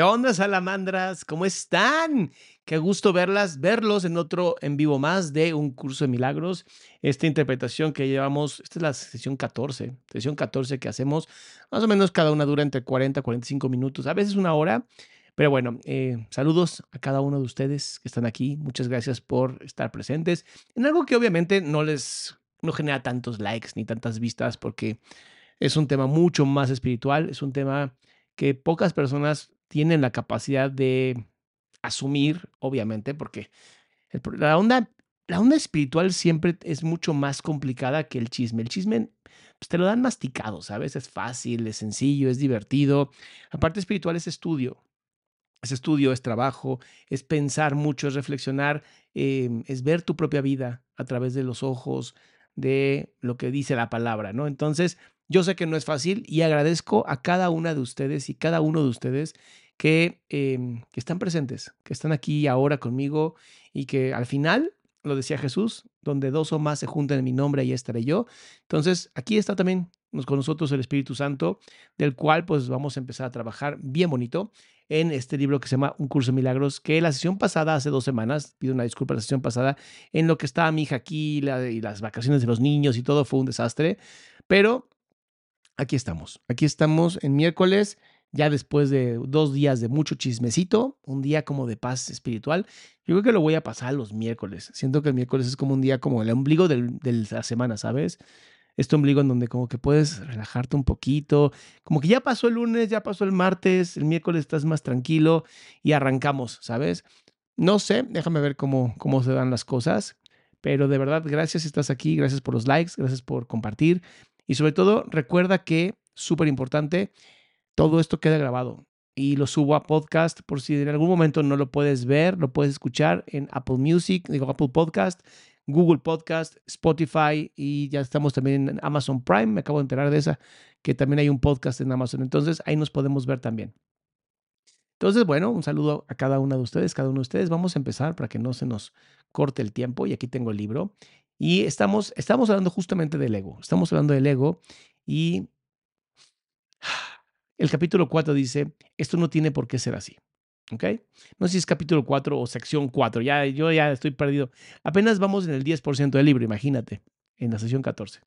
¿Qué onda, salamandras? ¿Cómo están? Qué gusto verlas, verlos en otro en vivo más de un curso de milagros. Esta interpretación que llevamos, esta es la sesión 14, sesión 14 que hacemos, más o menos cada una dura entre 40 y 45 minutos, a veces una hora. Pero bueno, eh, saludos a cada uno de ustedes que están aquí. Muchas gracias por estar presentes en algo que obviamente no les no genera tantos likes ni tantas vistas porque es un tema mucho más espiritual, es un tema que pocas personas tienen la capacidad de asumir, obviamente, porque la, onda, la onda espiritual siempre es mucho más complicada que el chisme. El chisme pues, te lo dan masticado, ¿sabes? Es fácil, es sencillo, es divertido. La parte espiritual es estudio. Es estudio, es trabajo, es pensar mucho, es reflexionar, em, es ver tu propia vida a través de los ojos de lo que dice la palabra, ¿no? Entonces, yo sé que no es fácil y agradezco a cada una de ustedes y cada uno de ustedes que, em, que están presentes, que están aquí ahora conmigo y que al final, lo decía Jesús, donde dos o más se juntan en mi nombre, ahí estaré yo. Entonces, aquí está también con nosotros el Espíritu Santo, del cual pues vamos a empezar a trabajar bien bonito en este libro que se llama Un curso de milagros, que la sesión pasada, hace dos semanas, pido una disculpa, la sesión pasada, en lo que estaba mi hija aquí y las vacaciones de los niños y todo fue un desastre, pero aquí estamos, aquí estamos en miércoles, ya después de dos días de mucho chismecito, un día como de paz espiritual. Yo creo que lo voy a pasar los miércoles. Siento que el miércoles es como un día como el ombligo de la semana, ¿sabes? Este ombligo en donde como que puedes relajarte un poquito, como que ya pasó el lunes, ya pasó el martes, el miércoles estás más tranquilo y arrancamos, ¿sabes? No sé, déjame ver cómo, cómo se dan las cosas, pero de verdad, gracias si estás aquí, gracias por los likes, gracias por compartir y sobre todo recuerda que, súper importante, todo esto queda grabado y lo subo a podcast por si en algún momento no lo puedes ver, lo puedes escuchar en Apple Music, digo Apple Podcast, Google Podcast, Spotify y ya estamos también en Amazon Prime, me acabo de enterar de esa, que también hay un podcast en Amazon, entonces ahí nos podemos ver también. Entonces, bueno, un saludo a cada uno de ustedes, cada uno de ustedes. Vamos a empezar para que no se nos corte el tiempo y aquí tengo el libro. Y estamos, estamos hablando justamente del ego, estamos hablando del ego y el capítulo 4 dice, esto no tiene por qué ser así. ¿Ok? No sé si es capítulo 4 o sección 4. Ya, yo ya estoy perdido. Apenas vamos en el 10% del libro, imagínate, en la sección 14.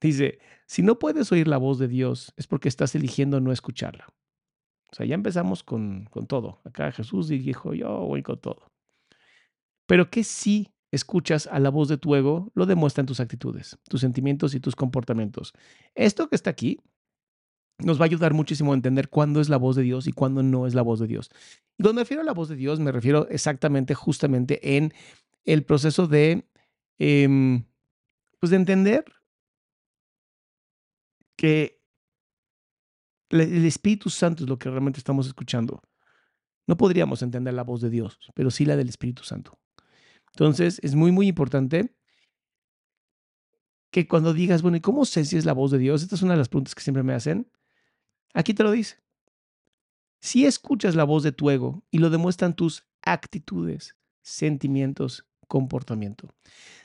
Dice, si no puedes oír la voz de Dios, es porque estás eligiendo no escucharla. O sea, ya empezamos con, con todo. Acá Jesús dijo, yo voy con todo. Pero que si escuchas a la voz de tu ego, lo demuestran tus actitudes, tus sentimientos y tus comportamientos. Esto que está aquí nos va a ayudar muchísimo a entender cuándo es la voz de Dios y cuándo no es la voz de Dios. Y cuando me refiero a la voz de Dios, me refiero exactamente, justamente en el proceso de, em, pues de entender que el Espíritu Santo es lo que realmente estamos escuchando. No podríamos entender la voz de Dios, pero sí la del Espíritu Santo. Entonces, es muy, muy importante que cuando digas, bueno, ¿y cómo sé si es la voz de Dios? Esta es una de las preguntas que siempre me hacen. Aquí te lo dice. Si escuchas la voz de tu ego y lo demuestran tus actitudes, sentimientos, comportamiento.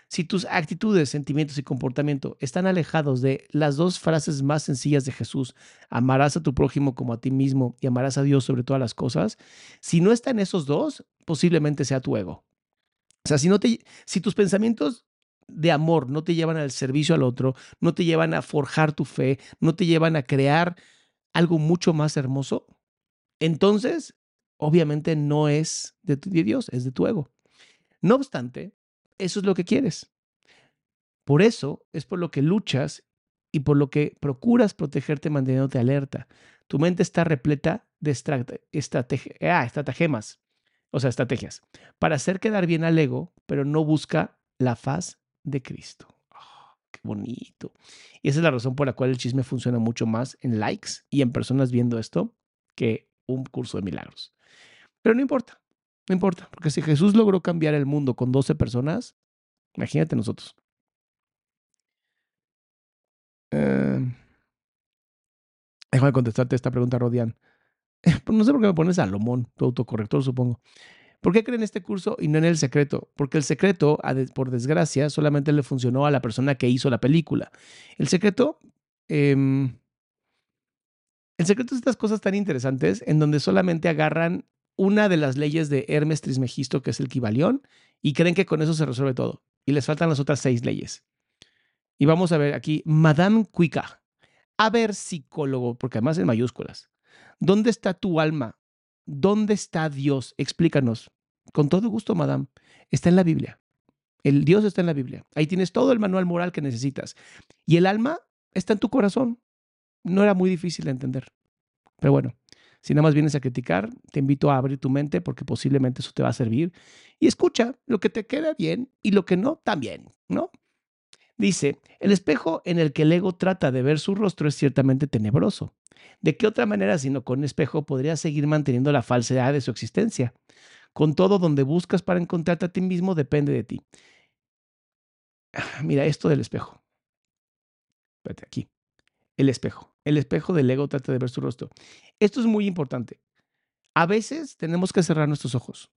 Si tus actitudes, sentimientos y comportamiento están alejados de las dos frases más sencillas de Jesús, amarás a tu prójimo como a ti mismo y amarás a Dios sobre todas las cosas, si no están esos dos, posiblemente sea tu ego. O sea, si, no te, si tus pensamientos de amor no te llevan al servicio al otro, no te llevan a forjar tu fe, no te llevan a crear algo mucho más hermoso, entonces obviamente no es de, Dios, es de tu ego. No obstante, eso es lo que quieres. Por eso es por lo que luchas y por lo que procuras protegerte manteniéndote alerta. Tu mente está repleta de ah, estratagemas, o sea, estrategias, para hacer quedar bien al ego, pero no busca la faz de Cristo bonito. Y esa es la razón por la cual el chisme funciona mucho más en likes y en personas viendo esto que un curso de milagros. Pero no importa, no importa, porque si Jesús logró cambiar el mundo con 12 personas, imagínate nosotros. Eh, déjame contestarte esta pregunta, Rodian. No sé por qué me pones Salomón, tu autocorrector, supongo. ¿Por qué creen este curso y no en el secreto? Porque el secreto, por desgracia, solamente le funcionó a la persona que hizo la película. El secreto, em, el secreto es estas cosas tan interesantes en donde solamente agarran una de las leyes de Hermes Trismegisto, que es el Kibalión, y creen que con eso se resuelve todo. Y les faltan las otras seis leyes. Y vamos a ver aquí, Madame Cuica. A ver, psicólogo, porque además en mayúsculas. ¿Dónde está tu alma? ¿Dónde está Dios? Explícanos. Con todo gusto, madame. Está en la Biblia. El Dios está en la Biblia. Ahí tienes todo el manual moral que necesitas. Y el alma está en tu corazón. No era muy difícil de entender. Pero bueno, si nada más vienes a criticar, te invito a abrir tu mente porque posiblemente eso te va a servir. Y escucha lo que te queda bien y lo que no, también, ¿no? Dice, el espejo en el que el ego trata de ver su rostro es ciertamente tenebroso. ¿De qué otra manera sino con un espejo podría seguir manteniendo la falsedad de su existencia? Con todo, donde buscas para encontrarte a ti mismo depende de ti. Mira esto del espejo. Espérate, aquí. El espejo. El espejo del ego trata de ver su rostro. Esto es muy importante. A veces tenemos que cerrar nuestros ojos.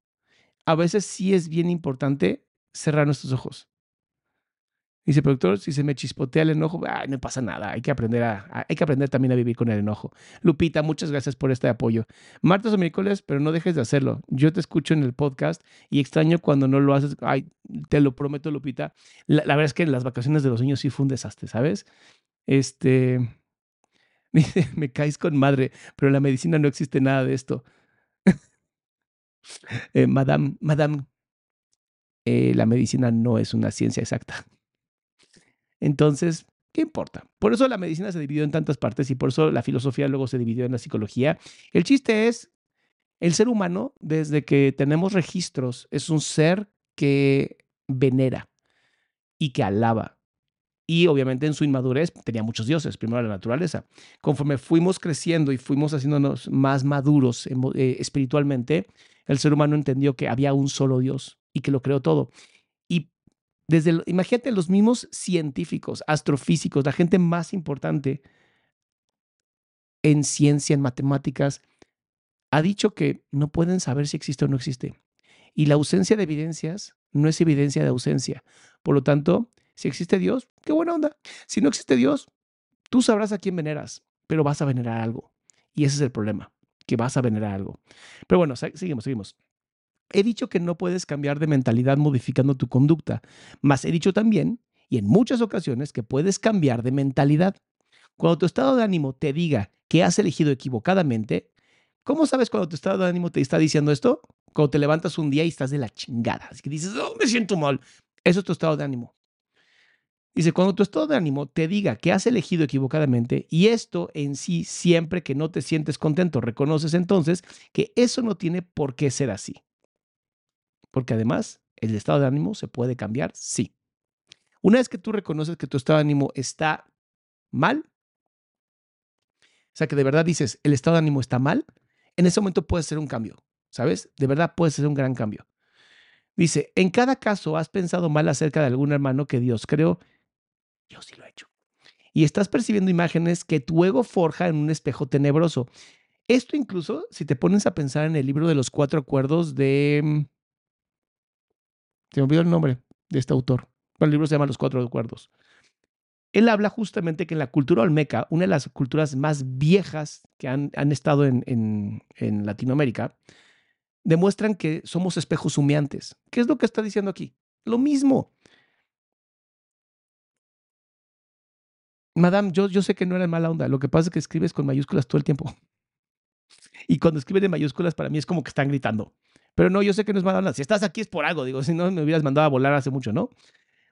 A veces sí es bien importante cerrar nuestros ojos. Dice, productor, si se me chispotea el enojo, no pasa nada. Hay que, aprender a, hay que aprender también a vivir con el enojo. Lupita, muchas gracias por este apoyo. Martes o miércoles, pero no dejes de hacerlo. Yo te escucho en el podcast y extraño cuando no lo haces. Ay, te lo prometo, Lupita. La, verdad es que las vacaciones de los niños sí fue un desastre, ¿sabes? Este. Dice, me caes con madre, pero en la medicina no existe nada de esto. Eh, madame, madame, eh, la medicina no es una ciencia exacta. Entonces, ¿qué importa? Por eso la medicina se dividió en tantas partes y por eso la filosofía luego se dividió en la psicología. El chiste es, el ser humano, desde que tenemos registros, es un ser que venera y que alaba. Y obviamente en su inmadurez tenía muchos dioses, primero la naturaleza. Conforme fuimos creciendo y fuimos haciéndonos más maduros eh, espiritualmente, el ser humano entendió que había un solo Dios y que lo creó todo. Desde, imagínate los mismos científicos, astrofísicos, la gente más importante en ciencia, en matemáticas, ha dicho que no pueden saber si existe o no existe. Y la ausencia de evidencias no es evidencia de ausencia. Por lo tanto, si existe Dios, qué buena onda. Si no existe Dios, tú sabrás a quién veneras, pero vas a venerar algo. Y ese es el problema. que vas a venerar algo. Pero bueno, seguimos, seguimos. He dicho que no puedes cambiar de mentalidad modificando tu conducta, mas he dicho también, y en muchas ocasiones, que puedes cambiar de mentalidad. Cuando tu estado de ánimo te diga que has elegido equivocadamente, ¿cómo sabes cuando tu estado de ánimo te está diciendo esto? Cuando te levantas un día y estás de la chingada, así que dices, oh, me siento mal. Eso es tu estado de ánimo. Dice, cuando tu estado de ánimo te diga que has elegido equivocadamente y esto en sí siempre que no te sientes contento, reconoces entonces que eso no tiene por qué ser así. Porque además, el estado de ánimo se puede cambiar, sí. Una vez que tú reconoces que tu estado de ánimo está mal, o sea, que de verdad dices, el estado de ánimo está mal, en ese momento puede ser un cambio, ¿sabes? De verdad puede ser un gran cambio. Dice, en cada caso has pensado mal acerca de algún hermano que Dios creó yo sí lo he hecho. Y estás percibiendo imágenes que tu ego forja en un espejo tenebroso. Esto incluso, si te pones a pensar en el libro de los cuatro acuerdos de... Se me olvidó el nombre de este autor. el libro se llama Los cuatro acuerdos. Él habla justamente que en la cultura olmeca, una de las culturas más viejas que han, estado en, en Latinoamérica, demuestran que somos espejos humeantes. ¿Qué es lo que está diciendo aquí? Lo mismo. Madame, yo, yo sé que no era mala onda. Lo que pasa es que escribes con mayúsculas todo el tiempo. Y cuando escriben en mayúsculas, para mí es como que están gritando. Pero no, yo sé que no es mala onda. Si estás aquí es por algo. Digo, si no, me hubieras mandado a volar hace mucho, ¿no?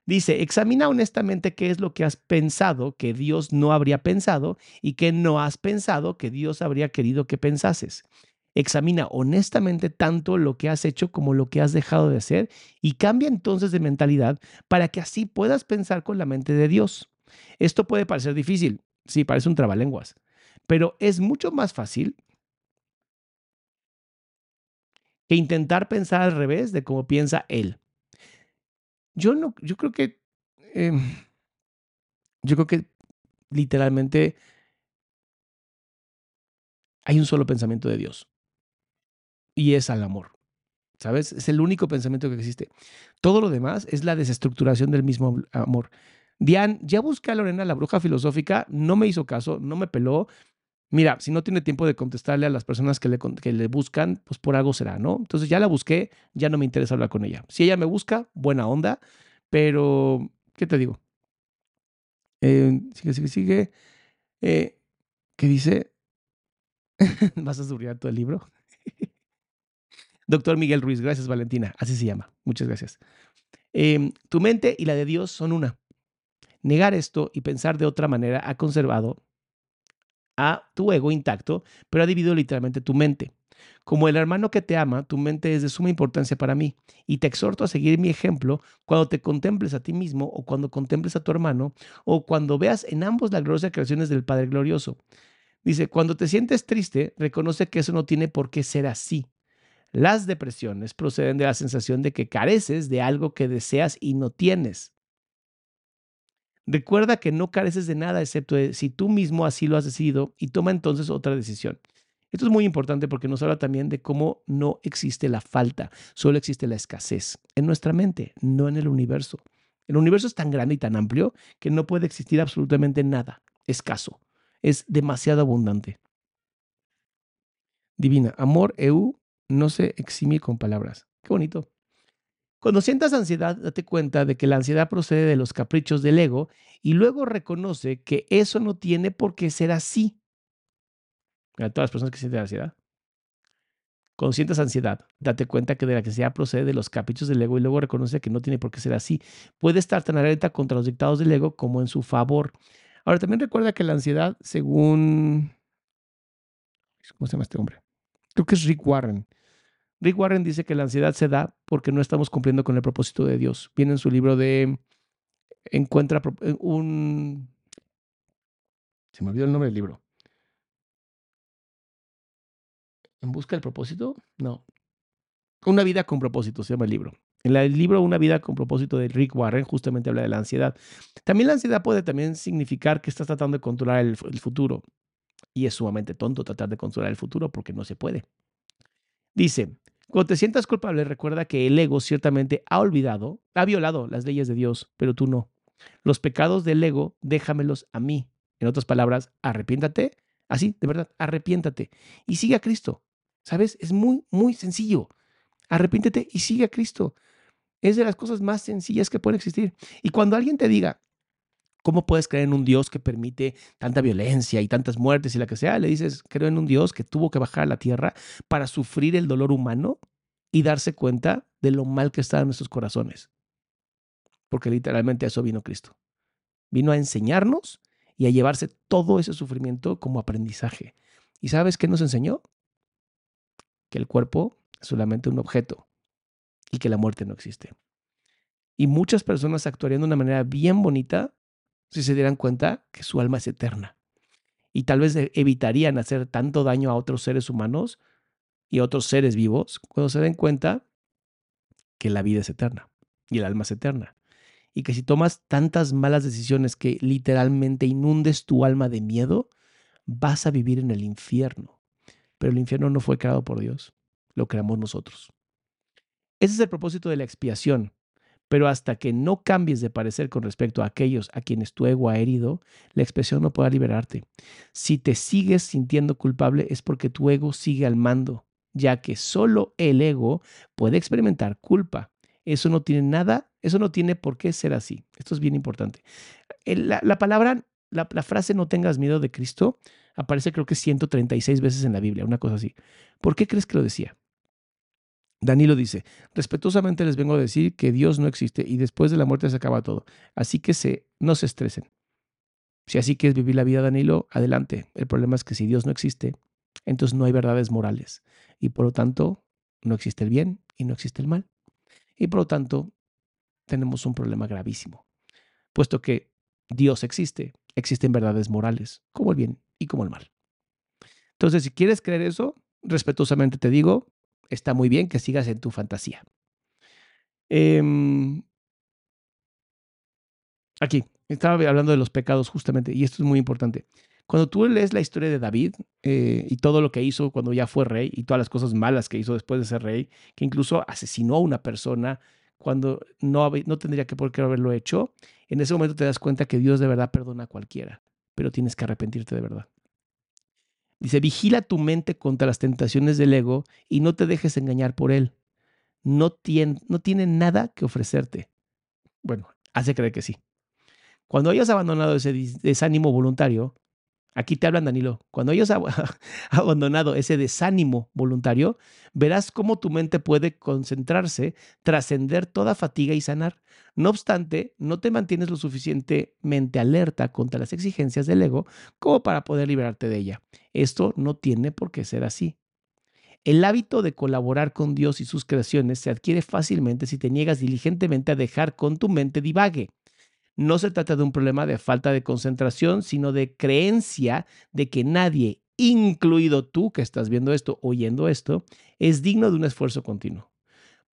Dice, examina honestamente qué es lo que has pensado que Dios no habría pensado y qué no has pensado que Dios habría querido que pensases. Examina honestamente tanto lo que has hecho como lo que has dejado de hacer y cambia entonces de mentalidad para que así puedas pensar con la mente de Dios. Esto puede parecer difícil, sí, parece un trabalenguas, pero es mucho más fácil que intentar pensar al revés de cómo piensa él. Yo no, yo creo que, em, yo creo que literalmente hay un solo pensamiento de Dios y es al amor. ¿Sabes? Es el único pensamiento que existe. Todo lo demás es la desestructuración del mismo amor. Diane, ya busqué a Lorena, la bruja filosófica, no me hizo caso, no me peló. Mira, si no tiene tiempo de contestarle a las personas que le, que le buscan, pues por algo será, ¿no? Entonces ya la busqué, ya no me interesa hablar con ella. Si ella me busca, buena onda, pero, ¿qué te digo? Eh, sigue, sigue, sigue. Eh, ¿Qué dice? ¿Vas a subrayar todo el libro? Doctor Miguel Ruiz, gracias Valentina, así se llama. Muchas gracias. Em, tu mente y la de Dios son una. Negar esto y pensar de otra manera ha conservado a tu ego intacto, pero ha dividido literalmente tu mente. Como el hermano que te ama, tu mente es de suma importancia para mí y te exhorto a seguir mi ejemplo cuando te contemples a ti mismo o cuando contemples a tu hermano o cuando veas en ambos las gloriosas creaciones del Padre Glorioso. Dice, cuando te sientes triste, reconoce que eso no tiene por qué ser así. Las depresiones proceden de la sensación de que careces de algo que deseas y no tienes. Recuerda que no careces de nada excepto de si tú mismo así lo has decidido y toma entonces otra decisión. Esto es muy importante porque nos habla también de cómo no existe la falta, solo existe la escasez en nuestra mente, no en el universo. El universo es tan grande y tan amplio que no puede existir absolutamente nada escaso. Es demasiado abundante. Divina, amor, eu, no se exime con palabras. Qué bonito. Cuando sientas ansiedad, date cuenta de que la ansiedad procede de los caprichos del ego y luego reconoce que eso no tiene por qué ser así. A todas las personas que sienten ansiedad. Cuando sientas ansiedad, date cuenta que de la ansiedad procede de los caprichos del ego y luego reconoce que no tiene por qué ser así. Puede estar tan alerta contra los dictados del ego como en su favor. Ahora, también recuerda que la ansiedad, según... ¿Cómo se llama este hombre? Creo que es Rick Warren. Rick Warren dice que la ansiedad se da porque no estamos cumpliendo con el propósito de Dios. Viene en su libro de Encuentra eh, un... Se me olvidó el nombre del libro. ¿En busca del propósito? No. Una vida con propósito se llama el libro. En el libro Una vida con propósito de Rick Warren justamente habla de la ansiedad. También la ansiedad puede también significar que estás tratando de controlar el, el futuro. Y es sumamente tonto tratar de controlar el futuro porque no se puede. Dice, cuando te sientas culpable, recuerda que el ego ciertamente ha olvidado, ha violado las leyes de Dios, pero tú no. Los pecados del ego, déjamelos a mí. En otras palabras, arrepiéntate, Así, de verdad, arrepiéntate y sigue a Cristo. ¿Sabes? Es muy, muy sencillo. Arrepiéntete y sigue a Cristo. Es de las cosas más sencillas que pueden existir. Y cuando alguien te diga, ¿cómo puedes creer en un Dios que permite tanta violencia y tantas muertes y la que sea? Le dices, creo en un Dios que tuvo que bajar a la tierra para sufrir el dolor humano y darse cuenta de lo mal que están nuestros corazones. Porque literalmente a eso vino Cristo. Vino a enseñarnos y a llevarse todo ese sufrimiento como aprendizaje. ¿Y sabes qué nos enseñó? Que el cuerpo es solamente un objeto y que la muerte no existe. Y muchas personas actuarían de una manera bien bonita si se dieran cuenta que su alma es eterna. Y tal vez evitarían hacer tanto daño a otros seres humanos y a otros seres vivos cuando se den cuenta que la vida es eterna y el alma es eterna. Y que si tomas tantas malas decisiones que literalmente inundes tu alma de miedo, vas a vivir en el infierno. Pero el infierno no fue creado por Dios, lo creamos nosotros. Ese es el propósito de la expiación. Pero hasta que no cambies de parecer con respecto a aquellos a quienes tu ego ha herido, la expiación no podrá liberarte. Si te sigues sintiendo culpable es porque tu ego sigue al mando, ya que solo el ego puede experimentar culpa. Eso no tiene nada, eso no tiene por qué ser así. Esto es bien importante. La, la palabra, la, la frase no tengas miedo de Cristo aparece creo que 136 veces en la Biblia, una cosa así. ¿Por qué crees que lo decía? Danilo dice, respetuosamente les vengo a decir que Dios no existe y después de la muerte se acaba todo. Así que se, no se estresen. Si así quieres vivir la vida, Danilo, adelante. El problema es que si Dios no existe, entonces no hay verdades morales. Y por lo tanto, no existe el bien y no existe el mal. Y por lo tanto, tenemos un problema gravísimo. Puesto que Dios existe, existen verdades morales, como el bien y como el mal. Entonces, si quieres creer eso, respetuosamente te digo, está muy bien que sigas en tu fantasía. Em, aquí, estaba hablando de los pecados justamente, y esto es muy importante. Cuando tú lees la historia de David eh, y todo lo que hizo cuando ya fue rey y todas las cosas malas que hizo después de ser rey, que incluso asesinó a una persona cuando no, no tendría que por qué haberlo hecho, en ese momento te das cuenta que Dios de verdad perdona a cualquiera, pero tienes que arrepentirte de verdad. Dice, vigila tu mente contra las tentaciones del ego y no te dejes engañar por él. No tiene, no tiene nada que ofrecerte. Bueno, hace creer que sí. Cuando hayas abandonado ese desánimo voluntario, Aquí te hablan, Danilo. Cuando hayas abandonado ese desánimo voluntario, verás cómo tu mente puede concentrarse, trascender toda fatiga y sanar. No obstante, no te mantienes lo suficientemente alerta contra las exigencias del ego como para poder liberarte de ella. Esto no tiene por qué ser así. El hábito de colaborar con Dios y sus creaciones se adquiere fácilmente si te niegas diligentemente a dejar con tu mente divague no se trata de un problema de falta de concentración, sino de creencia de que nadie, incluido tú que estás viendo esto, oyendo esto, es digno de un esfuerzo continuo.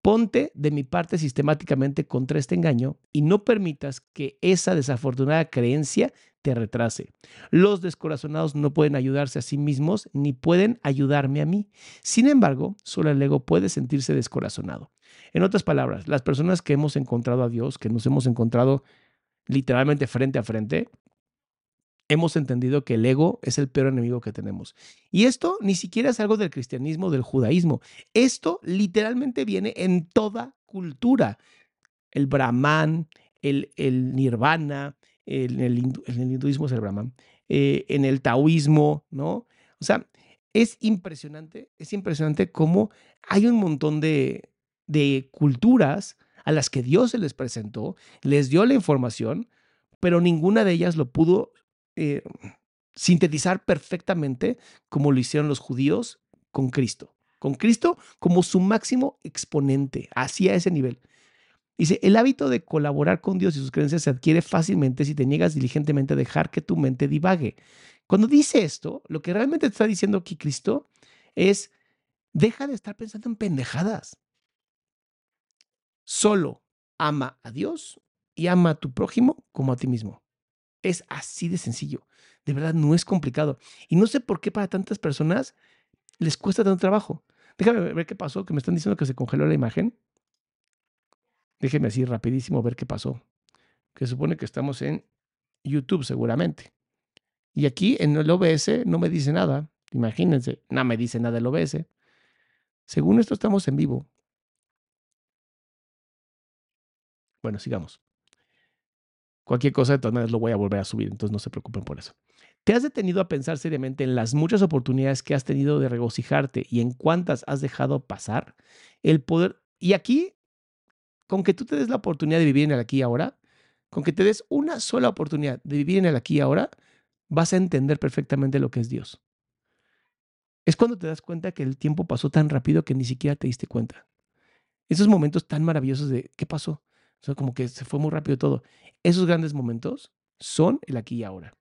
Ponte de mi parte sistemáticamente contra este engaño y no permitas que esa desafortunada creencia te retrase. Los descorazonados no pueden ayudarse a sí mismos ni pueden ayudarme a mí. Sin embargo, solo el ego puede sentirse descorazonado. En otras palabras, las personas que hemos encontrado a Dios, que nos hemos encontrado literalmente frente a frente, hemos entendido que el ego es el peor enemigo que tenemos. Y esto ni siquiera es algo del cristianismo, del judaísmo. Esto literalmente viene en toda cultura. El brahman, el, el nirvana, el, el, hinduismo es el brahman, eh, en el taoísmo, ¿no? O sea, es impresionante, es impresionante cómo hay un montón de, de culturas a las que Dios se les presentó, les dio la información, pero ninguna de ellas lo pudo eh, sintetizar perfectamente como lo hicieron los judíos con Cristo. Con Cristo como su máximo exponente, así a ese nivel. Dice, el hábito de colaborar con Dios y sus creencias se adquiere fácilmente si te niegas diligentemente a dejar que tu mente divague. Cuando dice esto, lo que realmente está diciendo aquí Cristo es, deja de estar pensando en pendejadas. Solo ama a Dios y ama a tu prójimo como a ti mismo. Es así de sencillo. De verdad, no es complicado. Y no sé por qué para tantas personas les cuesta tanto trabajo. Déjame ver qué pasó, que me están diciendo que se congeló la imagen. Déjeme así rapidísimo ver qué pasó. Que supone que estamos en YouTube seguramente. Y aquí en el OBS no me dice nada. Imagínense, no me dice nada el OBS. Según esto estamos en vivo. Bueno, sigamos. Cualquier cosa, de todas maneras, lo voy a volver a subir, entonces no se preocupen por eso. ¿Te has detenido a pensar seriamente en las muchas oportunidades que has tenido de regocijarte y en cuántas has dejado pasar? El poder. Y aquí, con que tú te des la oportunidad de vivir en el aquí y ahora, con que te des una sola oportunidad de vivir en el aquí y ahora, vas a entender perfectamente lo que es Dios. Es cuando te das cuenta que el tiempo pasó tan rápido que ni siquiera te diste cuenta. Esos momentos tan maravillosos de ¿qué pasó? Como que se fue muy rápido todo. Esos grandes momentos son el aquí y ahora.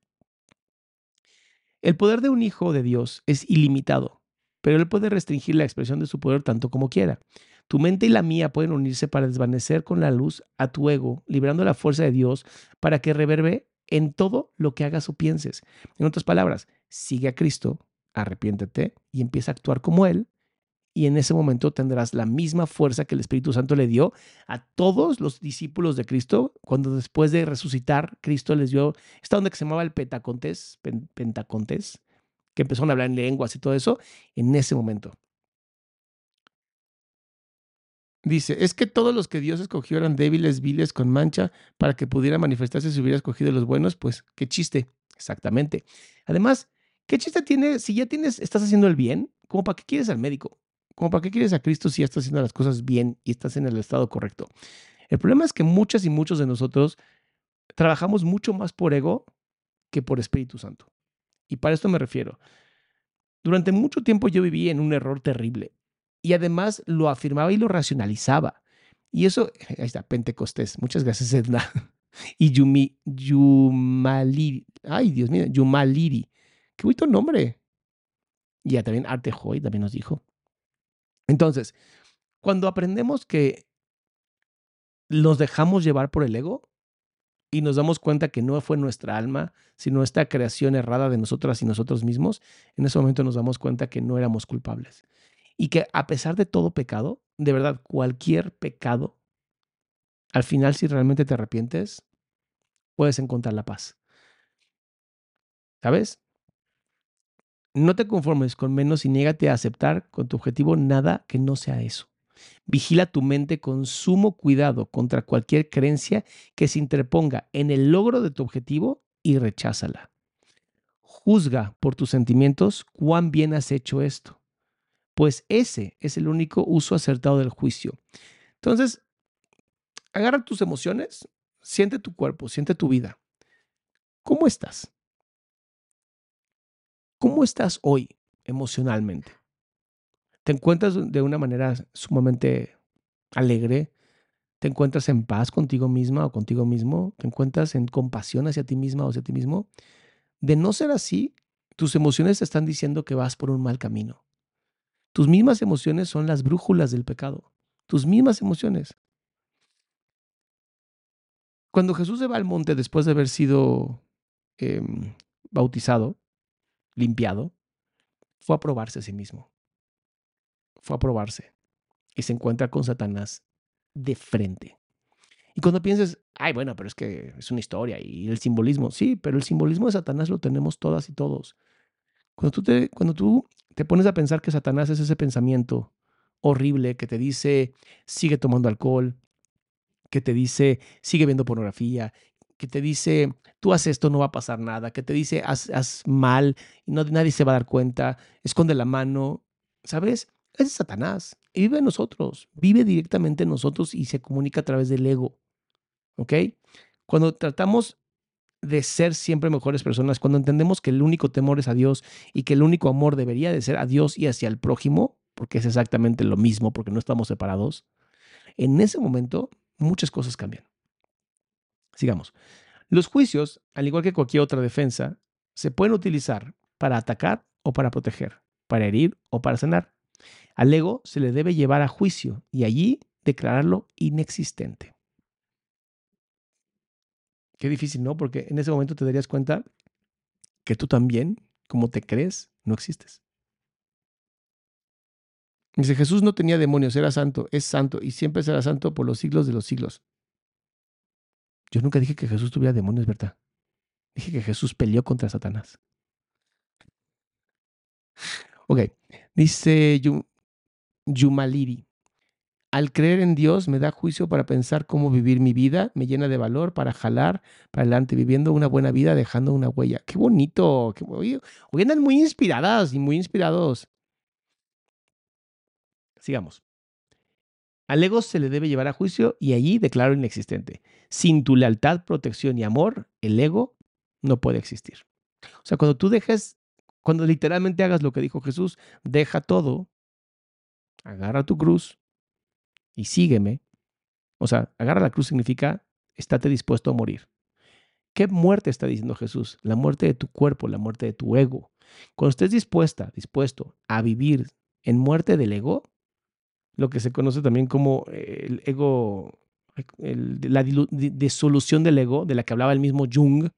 El poder de un hijo de Dios es ilimitado, pero él puede restringir la expresión de su poder tanto como quiera. Tu mente y la mía pueden unirse para desvanecer con la luz a tu ego, liberando la fuerza de Dios para que reverbe en todo lo que hagas o pienses. En otras palabras, sigue a Cristo, arrepiéntete y empieza a actuar como Él y en ese momento tendrás la misma fuerza que el Espíritu Santo le dio a todos los discípulos de Cristo cuando después de resucitar Cristo les dio esta onda que se llamaba el pentacontes, pentacontes, que empezaron a hablar en lenguas y todo eso, en ese momento. Dice, es que todos los que Dios escogió eran débiles, viles, con mancha, para que pudiera manifestarse si hubiera escogido los buenos, pues qué chiste, exactamente. Además, ¿qué chiste tiene si ya tienes, estás haciendo el bien? ¿Cómo para qué quieres al médico? Como para qué quieres a Cristo si ya estás haciendo las cosas bien y estás en el estado correcto. El problema es que muchas y muchos de nosotros trabajamos mucho más por ego que por Espíritu Santo. Y para esto me refiero. Durante mucho tiempo yo viví en un error terrible y además lo afirmaba y lo racionalizaba. Y eso, ahí está, Pentecostés. Muchas gracias, Edna. Y Yumi, Yumaliri. Ay, Dios mío, Yumaliri. Qué bonito nombre. Y ya también Arte Hoy también nos dijo. Entonces, cuando aprendemos que nos dejamos llevar por el ego y nos damos cuenta que no fue nuestra alma, sino esta creación errada de nosotras y nosotros mismos, en ese momento nos damos cuenta que no éramos culpables. Y que a pesar de todo pecado, de verdad, cualquier pecado, al final si realmente te arrepientes, puedes encontrar la paz. ¿Sabes? No te conformes con menos y niégate a aceptar con tu objetivo nada que no sea eso. Vigila tu mente con sumo cuidado contra cualquier creencia que se interponga en el logro de tu objetivo y recházala. Juzga por tus sentimientos cuán bien has hecho esto, pues ese es el único uso acertado del juicio. Entonces, agarra tus emociones, siente tu cuerpo, siente tu vida. ¿Cómo estás? ¿Cómo estás hoy emocionalmente? ¿Te encuentras de una manera sumamente alegre? ¿Te encuentras en paz contigo misma o contigo mismo? ¿Te encuentras en compasión hacia ti misma o hacia ti mismo? De no ser así, tus emociones te están diciendo que vas por un mal camino. Tus mismas emociones son las brújulas del pecado. Tus mismas emociones. Cuando Jesús se va al monte después de haber sido em, bautizado, limpiado, fue a probarse a sí mismo. Fue a probarse. Y se encuentra con Satanás de frente. Y cuando pienses, ay, bueno, pero es que es una historia y el simbolismo, sí, pero el simbolismo de Satanás lo tenemos todas y todos. Cuando tú te, cuando tú te pones a pensar que Satanás es ese pensamiento horrible que te dice, sigue tomando alcohol, que te dice, sigue viendo pornografía, que te dice, tú haces esto, no va a pasar nada, que te dice, haz, mal y no, nadie se va a dar cuenta, esconde la mano, ¿sabes? es Satanás y vive en nosotros, vive directamente en nosotros y se comunica a través del ego. ¿Ok? Cuando tratamos de ser siempre mejores personas, cuando entendemos que el único temor es a Dios y que el único amor debería de ser a Dios y hacia el prójimo, porque es exactamente lo mismo, porque no estamos separados, en ese momento muchas cosas cambian. Sigamos. Los juicios, al igual que cualquier otra defensa, se pueden utilizar para atacar o para proteger, para herir o para sanar. Al ego se le debe llevar a juicio y allí declararlo inexistente. Qué difícil, ¿no? Porque en ese momento te darías cuenta que tú también, como te crees, no existes. Dice, Jesús no tenía demonios, era santo, es santo y siempre será santo por los siglos de los siglos. Yo nunca dije que Jesús tuviera demonios, ¿verdad? Dije que Jesús peleó contra Satanás. Ok, dice Yumaliri. Al creer en Dios me da juicio para pensar cómo vivir mi vida, me llena de valor para jalar para adelante, viviendo una buena vida, dejando una huella. Qué bonito. Qué, hoy, hoy andan muy inspiradas y muy inspirados. Sigamos. Al ego se le debe llevar a juicio y allí declaro inexistente. Sin tu lealtad, protección y amor, el ego no puede existir. O sea, cuando tú dejes, cuando literalmente hagas lo que dijo Jesús, deja todo, agarra tu cruz y sígueme. O sea, agarra la cruz significa estate dispuesto a morir. ¿Qué muerte está diciendo Jesús? La muerte de tu cuerpo, la muerte de tu ego. Cuando estés dispuesta, dispuesto a vivir en muerte del ego, lo que se conoce también como el ego, la disolución del ego, de la que hablaba el mismo Jung,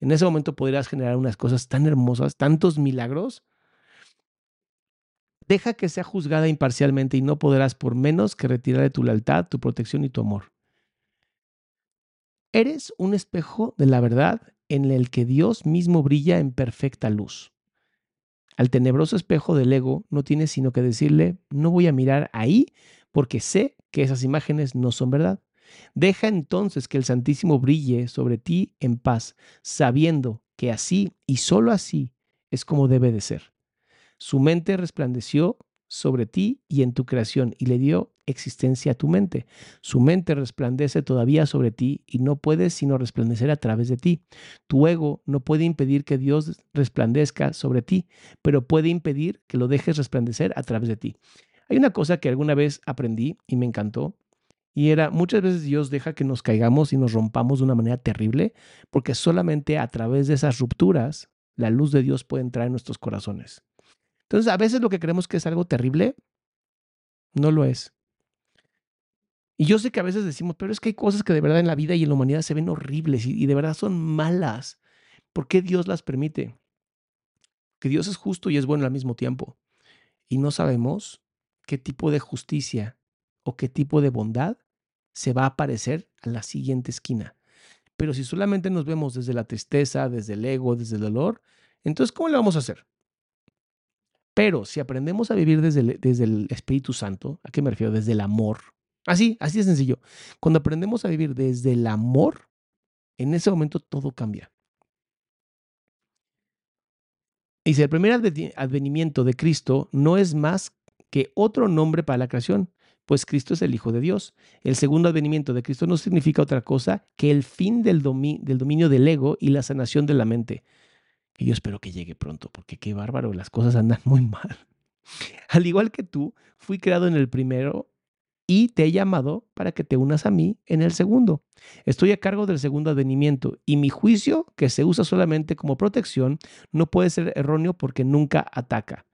en ese momento podrías generar unas cosas tan hermosas, tantos milagros. Deja que sea juzgada imparcialmente y no podrás por menos que retirar de tu lealtad, tu protección y tu amor. Eres un espejo de la verdad en el que Dios mismo brilla en perfecta luz. Al tenebroso espejo del ego no tienes sino que decirle, no voy a mirar ahí porque sé que esas imágenes no son verdad. Deja entonces que el Santísimo brille sobre ti en paz, sabiendo que así y sólo así es como debe de ser. Su mente resplandeció sobre ti y en tu creación y le dio existencia a tu mente. Su mente resplandece todavía sobre ti y no puede sino resplandecer a través de ti. Tu ego no puede impedir que Dios resplandezca sobre ti, pero puede impedir que lo dejes resplandecer a través de ti. Hay una cosa que alguna vez aprendí y me encantó y era, muchas veces Dios deja que nos caigamos y nos rompamos de una manera terrible, porque solamente a través de esas rupturas la luz de Dios puede entrar en nuestros corazones. Entonces, a veces lo que creemos que es algo terrible, no lo es. Y yo sé que a veces decimos, pero es que hay cosas que de verdad en la vida y en la humanidad se ven horribles y, de verdad son malas. ¿Por qué Dios las permite? Que Dios es justo y es bueno al mismo tiempo. Y no sabemos qué tipo de justicia o qué tipo de bondad se va a aparecer a la siguiente esquina. Pero si solamente nos vemos desde la tristeza, desde el ego, desde el dolor, entonces ¿cómo le vamos a hacer? Pero si aprendemos a vivir desde desde el Espíritu Santo, ¿a qué me refiero? Desde el amor. Así, así de sencillo. Cuando aprendemos a vivir desde el amor, en ese momento todo cambia. Si el primer advenimiento de Cristo no es más que otro nombre para la creación, pues Cristo es el Hijo de Dios. El segundo advenimiento de Cristo no significa otra cosa que el fin del, del dominio del ego y la sanación de la mente. Y yo espero que llegue pronto, porque qué bárbaro, las cosas andan muy mal. Al igual que tú, fui creado en el primero y te he llamado para que te unas a mí en el segundo. Estoy a cargo del segundo advenimiento y mi juicio, que se usa solamente como protección, no puede ser erróneo porque nunca ataca.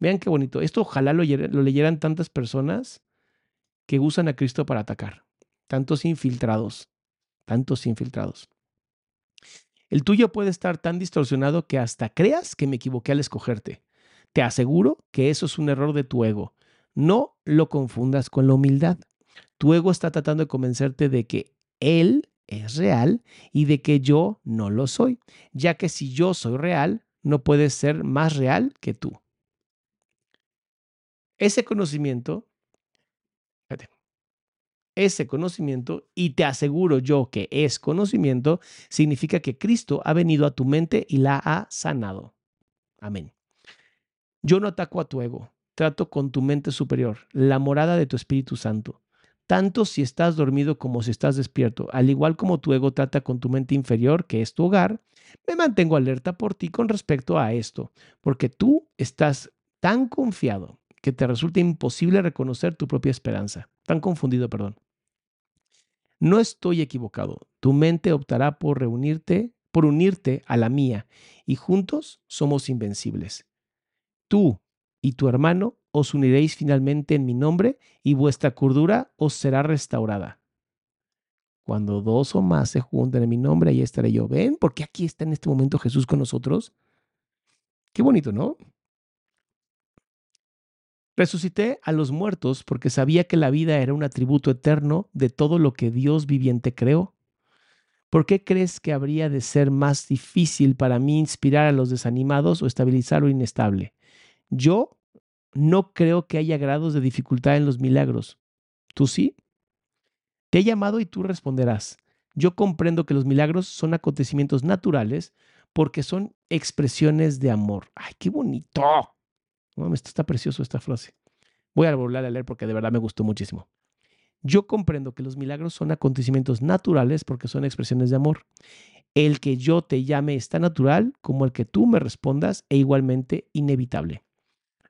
Vean qué bonito. Esto ojalá lo, lo leyeran tantas personas que usan a Cristo para atacar. Tantos infiltrados, tantos infiltrados. El tuyo puede estar tan distorsionado que hasta creas que me equivoqué al escogerte. Te aseguro que eso es un error de tu ego. No lo confundas con la humildad. Tu ego está tratando de convencerte de que Él es real y de que yo no lo soy, ya que si yo soy real, no puedes ser más real que tú. Ese conocimiento ese conocimiento, y te aseguro yo que es conocimiento, significa que Cristo ha venido a tu mente y la ha sanado. Amén. Yo no ataco a tu ego, trato con tu mente superior, la morada de tu Espíritu Santo. Tanto si estás dormido como si estás despierto, al igual como tu ego trata con tu mente inferior, que es tu hogar, me mantengo alerta por ti con respecto a esto, porque tú estás tan confiado que te resulta imposible reconocer tu propia esperanza. Tan confundido, perdón. No estoy equivocado. Tu mente optará por reunirte, por unirte a la mía, y juntos somos invencibles. Tú y tu hermano os uniréis finalmente en mi nombre, y vuestra cordura os será restaurada. Cuando dos o más se junten en mi nombre, ahí estaré yo. ¿Ven? Porque aquí está en este momento Jesús con nosotros. Qué bonito, ¿no? Resucité a los muertos porque sabía que la vida era un atributo eterno de todo lo que Dios viviente creó. ¿Por qué crees que habría de ser más difícil para mí inspirar a los desanimados o estabilizar lo inestable? Yo no creo que haya grados de dificultad en los milagros. ¿Tú sí? Te he llamado y tú responderás. Yo comprendo que los milagros son acontecimientos naturales porque son expresiones de amor. ¡Ay, qué bonito! No, está precioso esta frase. Voy a volver a leer porque de verdad me gustó muchísimo. Yo comprendo que los milagros son acontecimientos naturales porque son expresiones de amor. El que yo te llame está natural como el que tú me respondas e igualmente inevitable.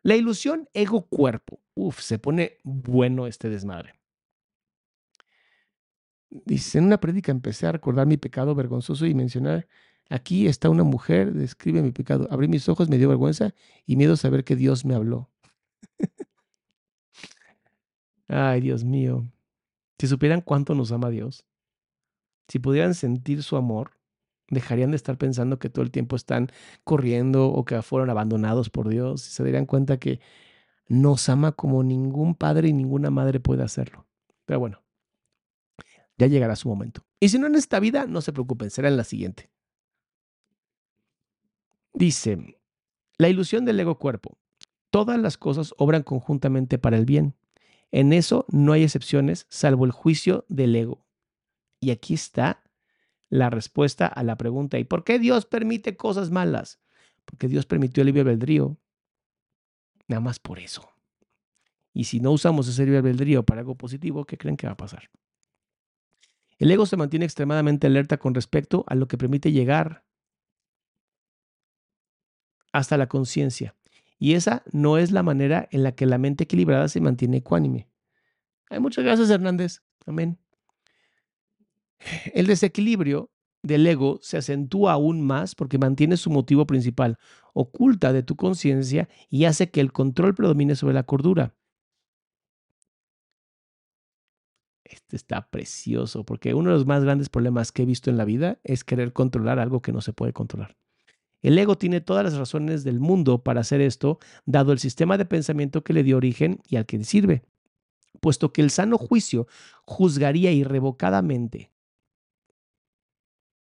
La ilusión ego-cuerpo. Uf, se pone bueno este desmadre. Dice, en una prédica empecé a recordar mi pecado vergonzoso y mencionar, aquí está una mujer, describe mi pecado. Abrí mis ojos, me dio vergüenza y miedo saber que Dios me habló. Ay, Dios mío. Si supieran cuánto nos ama Dios, si pudieran sentir su amor, dejarían de estar pensando que todo el tiempo están corriendo o que fueron abandonados por Dios. Se darían cuenta que nos ama como ningún padre y ninguna madre puede hacerlo. Pero bueno, ya llegará su momento. Y si no en esta vida, no se preocupen, será en la siguiente. Dice, la ilusión del ego cuerpo. Todas las cosas obran conjuntamente para el bien. En eso no hay excepciones, salvo el juicio del ego. Y aquí está la respuesta a la pregunta, ¿y por qué Dios permite cosas malas? Porque Dios permitió el libre albedrío. Nada más por eso. Y si no usamos ese libre albedrío para algo positivo, ¿qué creen que va a pasar? El ego se mantiene extremadamente alerta con respecto a lo que permite llegar hasta la conciencia. Y esa no es la manera en la que la mente equilibrada se mantiene ecuánime. Hay muchas gracias, Hernández. Amén. El desequilibrio del ego se acentúa aún más porque mantiene su motivo principal, oculta de tu conciencia y hace que el control predomine sobre la cordura. Este está precioso porque uno de los más grandes problemas que he visto en la vida es querer controlar algo que no se puede controlar. El ego tiene todas las razones del mundo para hacer esto, dado el sistema de pensamiento que le dio origen y al que sirve, puesto que el sano juicio juzgaría irrevocadamente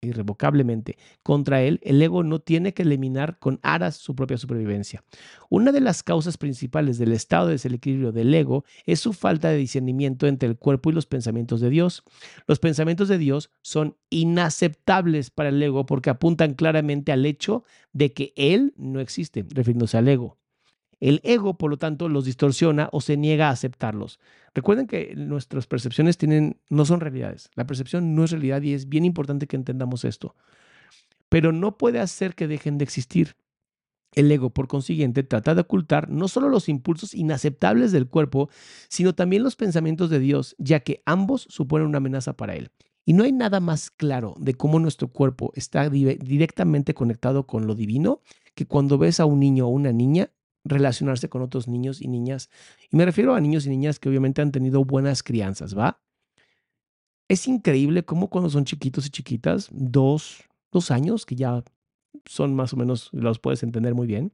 irrevocablemente. Contra él, el ego no tiene que eliminar con aras su propia supervivencia. Una de las causas principales del estado de desequilibrio del ego es su falta de discernimiento entre el cuerpo y los pensamientos de Dios. Los pensamientos de Dios son inaceptables para el ego porque apuntan claramente al hecho de que Él no existe, refiriéndose al ego. El ego, por lo tanto, los distorsiona o se niega a aceptarlos. Recuerden que nuestras percepciones tienen, no son realidades. La percepción no es realidad y es bien importante que entendamos esto. Pero no puede hacer que dejen de existir. El ego, por consiguiente, trata de ocultar no solo los impulsos inaceptables del cuerpo, sino también los pensamientos de Dios, ya que ambos suponen una amenaza para él. Y no hay nada más claro de cómo nuestro cuerpo está directamente conectado con lo divino que cuando ves a un niño o una niña relacionarse con otros niños y niñas. Y me refiero a niños y niñas que obviamente han tenido buenas crianzas, ¿va? Es increíble cómo cuando son chiquitos y chiquitas, dos, dos años, que ya son más o menos, los puedes entender muy bien,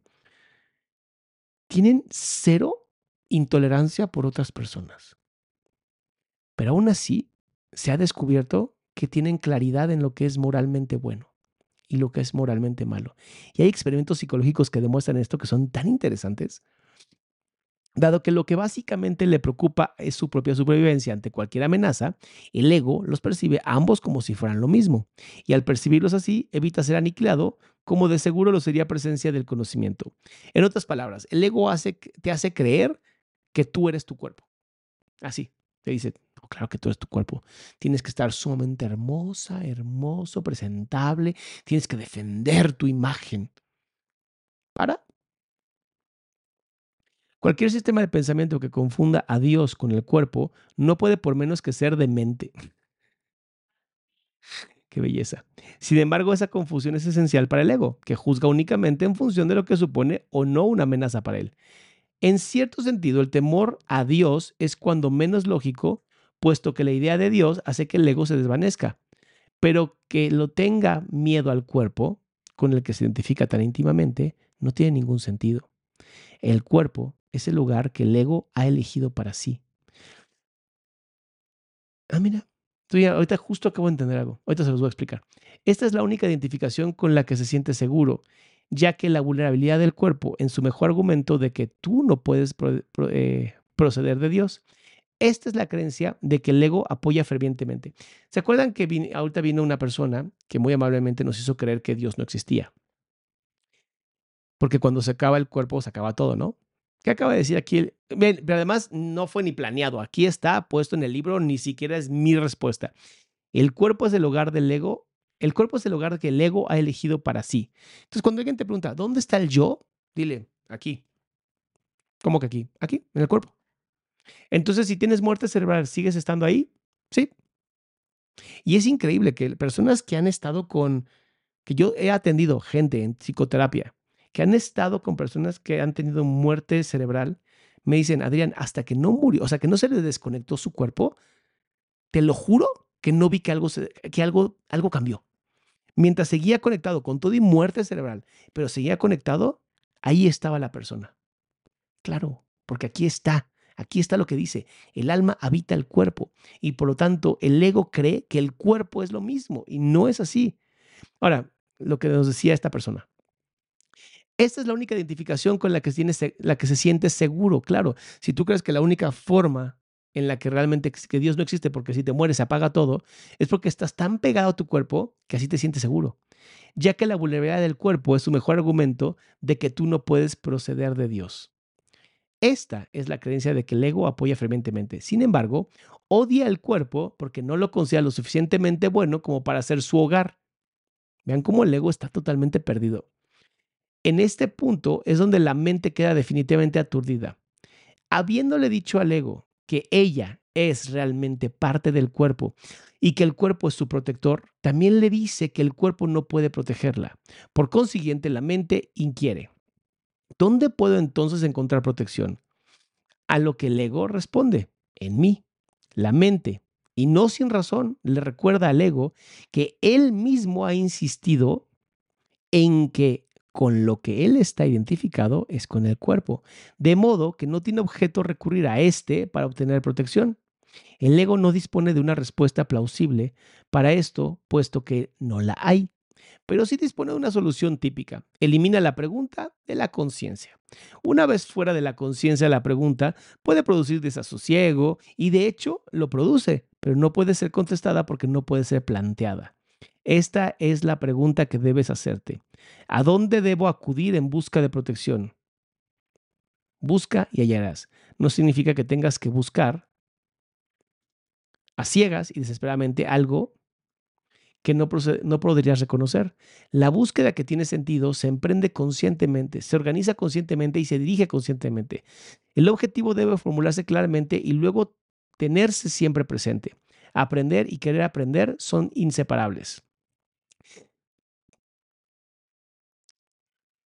tienen cero intolerancia por otras personas. Pero aún así, se ha descubierto que tienen claridad en lo que es moralmente bueno y lo que es moralmente malo. Y hay experimentos psicológicos que demuestran esto que son tan interesantes, dado que lo que básicamente le preocupa es su propia supervivencia ante cualquier amenaza, el ego los percibe ambos como si fueran lo mismo, y al percibirlos así evita ser aniquilado, como de seguro lo sería presencia del conocimiento. En otras palabras, el ego hace, te hace creer que tú eres tu cuerpo. Así, te dice, claro que tú eres tu cuerpo. Tienes que estar sumamente hermosa, hermoso, presentable. Tienes que defender tu imagen. Para. Cualquier sistema de pensamiento que confunda a Dios con el cuerpo no puede por menos que ser demente. Qué belleza. Sin embargo, esa confusión es esencial para el ego, que juzga únicamente en función de lo que supone o no una amenaza para él. En cierto sentido, el temor a Dios es cuando menos lógico puesto que la idea de Dios hace que el ego se desvanezca. Pero que lo tenga miedo al cuerpo, con el que se identifica tan íntimamente, no tiene ningún sentido. El cuerpo es el lugar que el ego ha elegido para sí. Ah, mira, ahorita justo acabo de entender algo. Ahorita se los voy a explicar. Esta es la única identificación con la que se siente seguro. ya que la vulnerabilidad del cuerpo en su mejor argumento de que tú no puedes eh, proceder de Dios. Esta es la creencia de que el ego apoya fervientemente. ¿Se acuerdan que ahorita vino una persona que muy amablemente nos hizo creer que Dios no existía? Porque cuando se acaba el cuerpo, se acaba todo, ¿no? ¿Qué acaba de decir aquí? Pero además no fue ni planeado. Aquí está puesto en el libro, ni siquiera es mi respuesta. El cuerpo es el hogar del ego. El cuerpo es el hogar que el ego ha elegido para sí. Entonces, cuando alguien te pregunta, ¿dónde está el yo? Dile, aquí. ¿Cómo que aquí? Aquí, en el cuerpo. Entonces, si tienes muerte cerebral, ¿sigues estando ahí? Sí. Y es increíble que personas que han estado con, que yo he atendido gente en psicoterapia, que han estado con personas que han tenido muerte cerebral, me dicen, Adrián, hasta que no murió, o sea, que no se le desconectó su cuerpo, te lo juro que no vi que algo, que algo, algo cambió. Mientras seguía conectado con todo y muerte cerebral, pero seguía conectado, ahí estaba la persona. Claro, porque aquí está. Aquí está lo que dice, el alma habita el cuerpo y por lo tanto el ego cree que el cuerpo es lo mismo y no es así. Ahora, lo que nos decía esta persona. Esta es la única identificación con la que, la que se siente seguro, claro. Si tú crees que la única forma en la que realmente que Dios no existe porque si te mueres se apaga todo, es porque estás tan pegado a tu cuerpo que así te sientes seguro. Ya que la vulnerabilidad del cuerpo es su mejor argumento de que tú no puedes proceder de Dios. Esta es la creencia de que el ego apoya fervientemente. Sin embargo, odia el cuerpo porque no lo considera lo suficientemente bueno como para ser su hogar. Vean cómo el ego está totalmente perdido. En este punto es donde la mente queda definitivamente aturdida. Habiéndole dicho al ego que ella es realmente parte del cuerpo y que el cuerpo es su protector, también le dice que el cuerpo no puede protegerla. Por consiguiente, la mente inquiere. ¿Dónde puedo entonces encontrar protección? A lo que el ego responde, en mí, la mente. Y no sin razón le recuerda al ego que él mismo ha insistido en que con lo que él está identificado es con el cuerpo, de modo que no tiene objeto recurrir a este para obtener protección. El ego no dispone de una respuesta plausible para esto, puesto que no la hay pero sí dispone de una solución típica. Elimina la pregunta de la conciencia. Una vez fuera de la conciencia la pregunta puede producir desasosiego y de hecho lo produce, pero no puede ser contestada porque no puede ser planteada. Esta es la pregunta que debes hacerte. ¿A dónde debo acudir en busca de protección? Busca y hallarás. No significa que tengas que buscar a ciegas y desesperadamente algo que no, no podrías reconocer. La búsqueda que tiene sentido se emprende conscientemente, se organiza conscientemente y se dirige conscientemente. El objetivo debe formularse claramente y luego tenerse siempre presente. Aprender y querer aprender son inseparables.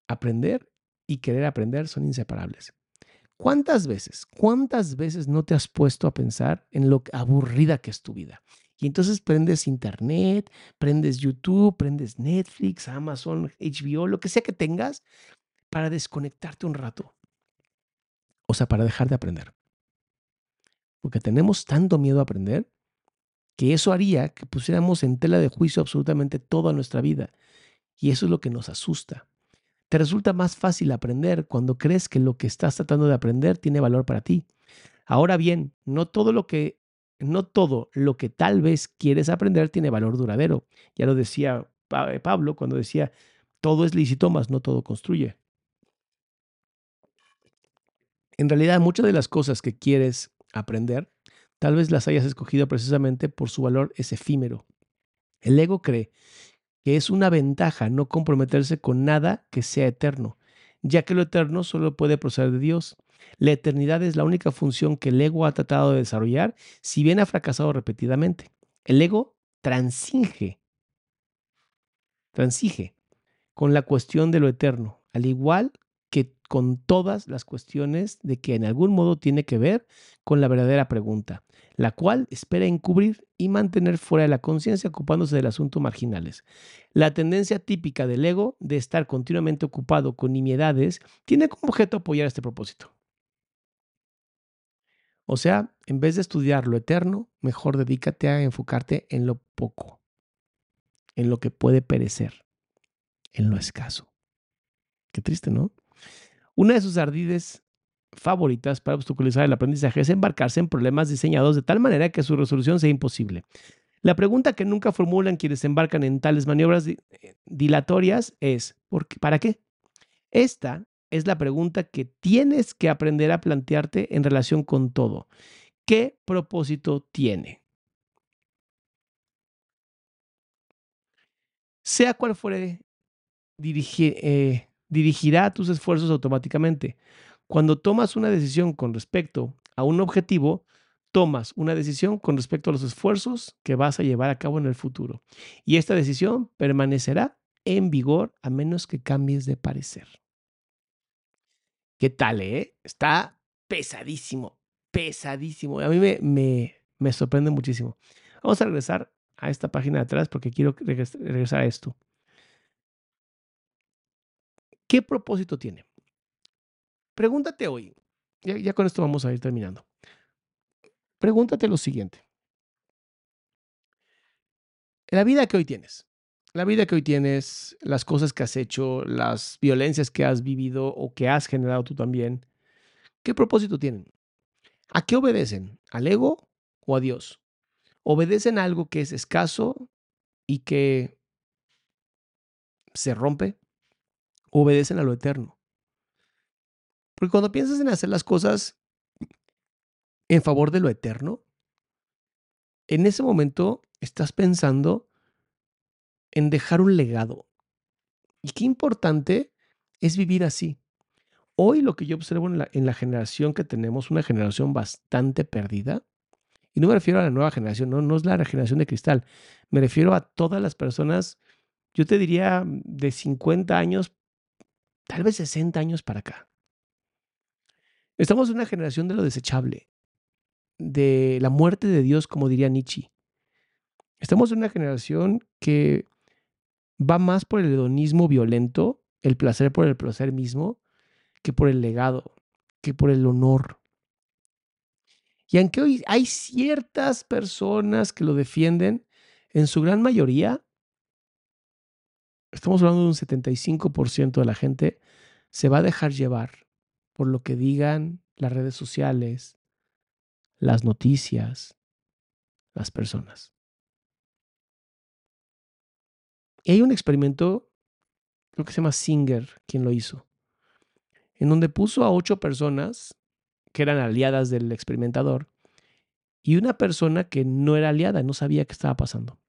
Aprender y querer aprender son inseparables. ¿Cuántas veces, cuántas veces no te has puesto a pensar en lo aburrida que es tu vida? Y entonces prendes internet, prendes YouTube, prendes Netflix, Amazon, HBO, lo que sea que tengas, para desconectarte un rato. O sea, para dejar de aprender. Porque tenemos tanto miedo a aprender que eso haría que pusiéramos en tela de juicio absolutamente toda nuestra vida. Y eso es lo que nos asusta. Te resulta más fácil aprender cuando crees que lo que estás tratando de aprender tiene valor para ti. Ahora bien, no todo lo que no todo lo que tal vez quieres aprender tiene valor duradero. Ya lo decía eh, Pablo cuando decía, todo es lícito, mas no todo construye. En realidad, muchas de las cosas que quieres aprender, tal vez las hayas escogido precisamente por su valor es efímero. El ego cree que es una ventaja no comprometerse con nada que sea eterno, ya que lo eterno solo puede proceder de Dios. La eternidad es la única función que el ego ha tratado de desarrollar, si bien ha fracasado repetidamente. El ego transige, transige con la cuestión de lo eterno, al igual que con todas las cuestiones de que en algún modo tiene que ver con la verdadera pregunta, la cual espera encubrir y mantener fuera de la conciencia ocupándose del asunto marginales. La tendencia típica del ego de estar continuamente ocupado con nimiedades tiene como objeto apoyar este propósito. O sea, en vez de estudiar lo eterno, mejor dedícate a enfocarte en lo poco, en lo que puede perecer, en lo escaso. Qué triste, ¿no? Una de sus ardides favoritas para obstaculizar el aprendizaje es embarcarse en problemas diseñados de tal manera que su resolución sea imposible. La pregunta que nunca formulan quienes embarcan en tales maniobras eh, dilatorias es. ¿para qué? Esta es la pregunta que tienes que aprender a plantearte en relación con todo. ¿Qué propósito tiene? Sea cual fuere, eh, dirigirá tus esfuerzos automáticamente. Cuando tomas una decisión con respecto a un objetivo, tomas una decisión con respecto a los esfuerzos que vas a llevar a cabo en el futuro. Y esta decisión permanecerá en vigor a menos que cambies de parecer. ¿Qué tal, eh? Está pesadísimo, pesadísimo. A mí me, me, me sorprende muchísimo. Vamos a regresar a esta página de atrás porque quiero regresar a esto. ¿Qué propósito tiene? Pregúntate hoy, ya, con esto vamos a ir terminando. Pregúntate lo siguiente. La vida que hoy tienes, la vida que hoy tienes, las cosas que has hecho, las violencias que has vivido o que has generado tú también, ¿qué propósito tienen? ¿A qué obedecen? ¿Al ego o a Dios? ¿Obedecen a algo que es escaso y que se rompe? ¿O obedecen a lo eterno? Porque cuando piensas en hacer las cosas en favor de lo eterno, en ese momento estás pensando en dejar un legado. Y qué importante es vivir así. Hoy lo que yo observo en la, en la generación que tenemos, una generación bastante perdida, y no me refiero a la nueva generación, no, no es la generación de cristal, me refiero a todas las personas, yo te diría de 50 años, tal vez 60 años para acá. Estamos en una generación de lo desechable, de la muerte de Dios, como diría Nietzsche. Estamos en una generación que va más por el hedonismo violento, el placer por el placer mismo, que por el legado, que por el honor. Y aunque hoy hay ciertas personas que lo defienden, en su gran mayoría, estamos hablando de un 75% de la gente, se va a dejar llevar por lo que digan las redes sociales, las noticias, las personas. Y hay un experimento, creo que se llama Singer, quien lo hizo, en donde puso a ocho personas que eran aliadas del experimentador y una persona que no era aliada, no sabía qué estaba pasando.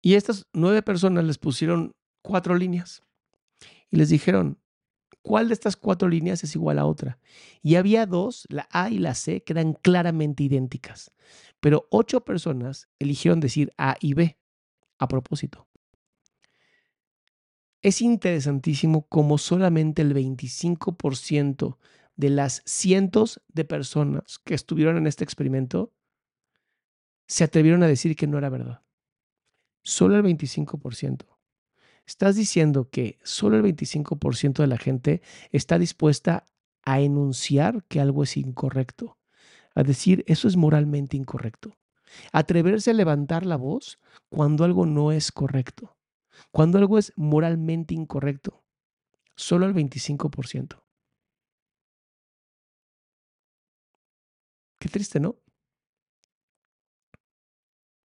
Y estas nueve personas les pusieron cuatro líneas y les dijeron, cuál de estas cuatro líneas es igual a otra. Y había dos, la A y la C, que eran claramente idénticas. Pero ocho personas eligieron decir A y B a propósito. Es interesantísimo cómo solamente el 25% de las cientos de personas que estuvieron en este experimento se atrevieron a decir que no era verdad. Solo el 25%. Estás diciendo que solo el 25% de la gente está dispuesta a enunciar que algo es incorrecto, a decir eso es moralmente incorrecto, atreverse a levantar la voz cuando algo no es correcto, cuando algo es moralmente incorrecto, solo el 25%. Qué triste, ¿no?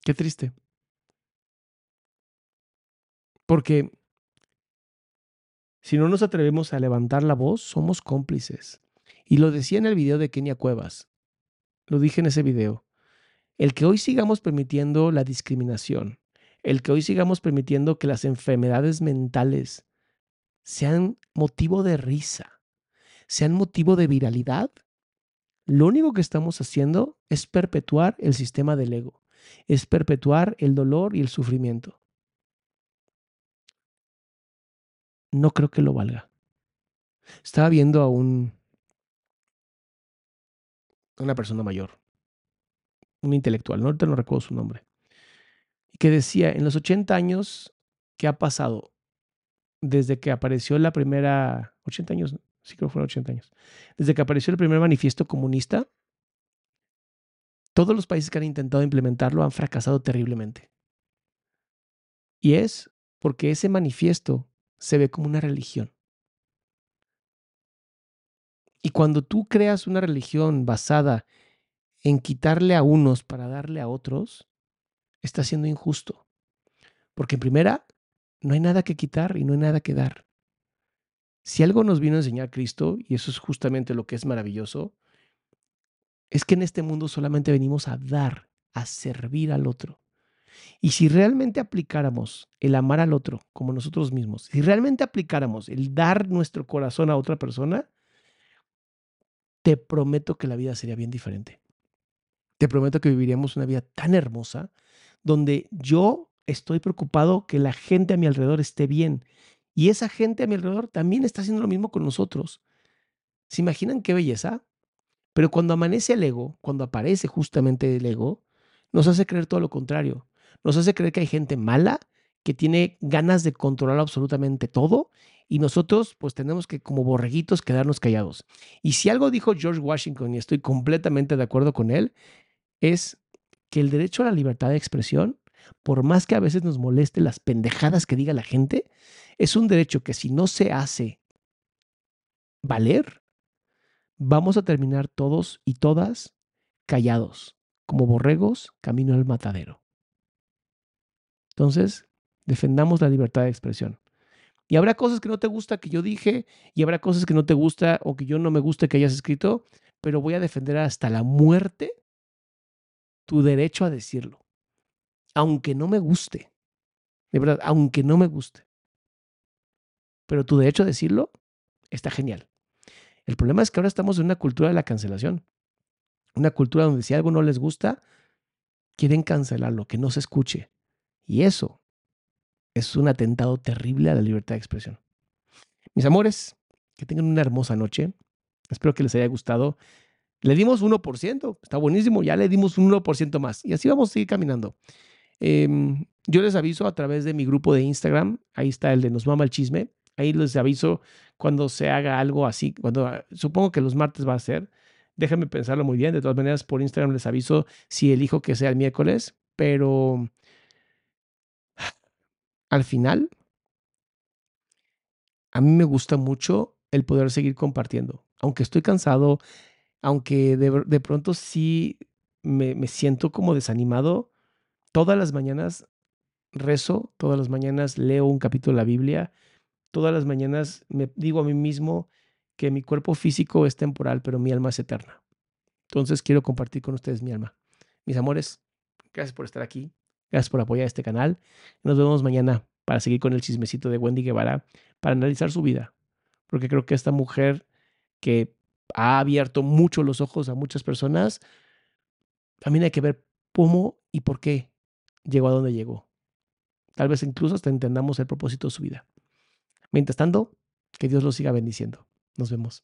Qué triste. Porque si no nos atrevemos a levantar la voz, somos cómplices. Y lo decía en el video de Kenia Cuevas. Lo dije en ese video. El que hoy sigamos permitiendo la discriminación, el que hoy sigamos permitiendo que las enfermedades mentales sean motivo de risa, sean motivo de viralidad, lo único que estamos haciendo es perpetuar el sistema del ego, es perpetuar el dolor y el sufrimiento. no creo que lo valga. Estaba viendo a un una persona mayor, un intelectual, no, ahorita no recuerdo su nombre, y que decía, en los 80 años que ha pasado desde que apareció la primera, 80 años, sí creo que fueron 80 años, desde que apareció el primer manifiesto comunista, todos los países que han intentado implementarlo han fracasado terriblemente. Y es porque ese manifiesto se ve como una religión. Y cuando tú creas una religión basada en quitarle a unos para darle a otros, está siendo injusto. Porque en primera, no hay nada que quitar y no hay nada que dar. Si algo nos vino a enseñar Cristo, y eso es justamente lo que es maravilloso, es que en este mundo solamente venimos a dar, a servir al otro. Y si realmente aplicáramos el amar al otro como nosotros mismos, si realmente aplicáramos el dar nuestro corazón a otra persona, te prometo que la vida sería bien diferente. Te prometo que viviríamos una vida tan hermosa donde yo estoy preocupado que la gente a mi alrededor esté bien y esa gente a mi alrededor también está haciendo lo mismo con nosotros. ¿Se imaginan qué belleza? Pero cuando amanece el ego, cuando aparece justamente el ego, nos hace creer todo lo contrario. Nos hace creer que hay gente mala que tiene ganas de controlar absolutamente todo y nosotros pues tenemos que como borreguitos quedarnos callados. Y si algo dijo George Washington y estoy completamente de acuerdo con él, es que el derecho a la libertad de expresión, por más que a veces nos moleste las pendejadas que diga la gente, es un derecho que si no se hace valer, vamos a terminar todos y todas callados, como borregos camino al matadero. Entonces, defendamos la libertad de expresión. Y habrá cosas que no te gusta que yo dije, y habrá cosas que no te gusta o que yo no me guste que hayas escrito, pero voy a defender hasta la muerte tu derecho a decirlo. Aunque no me guste. De verdad, aunque no me guste. Pero tu derecho a decirlo está genial. El problema es que ahora estamos en una cultura de la cancelación. Una cultura donde si algo no les gusta, quieren cancelarlo, que no se escuche. Y eso es un atentado terrible a la libertad de expresión. Mis amores, que tengan una hermosa noche. Espero que les haya gustado. Le dimos 1%, está buenísimo, ya le dimos un 1% más. Y así vamos a seguir caminando. Em, yo les aviso a través de mi grupo de Instagram, ahí está el de Nos Mama el Chisme. Ahí les aviso cuando se haga algo así, cuando ah, supongo que los martes va a ser. Déjenme pensarlo muy bien. De todas maneras, por Instagram les aviso si elijo que sea el miércoles, pero al final, a mí me gusta mucho el poder seguir compartiendo. Aunque estoy cansado, aunque de, pronto sí me, me siento como desanimado, todas las mañanas rezo, todas las mañanas leo un capítulo de la Biblia, todas las mañanas me digo a mí mismo que mi cuerpo físico es temporal, pero mi alma es eterna. Entonces quiero compartir con ustedes mi alma. Mis amores, gracias por estar aquí. Gracias por apoyar este canal. Nos vemos mañana para seguir con el chismecito de Wendy Guevara, para analizar su vida. Porque creo que esta mujer que ha abierto mucho los ojos a muchas personas, también hay que ver cómo y por qué llegó a donde llegó. Tal vez incluso hasta entendamos el propósito de su vida. Mientras tanto, que Dios los siga bendiciendo. Nos vemos.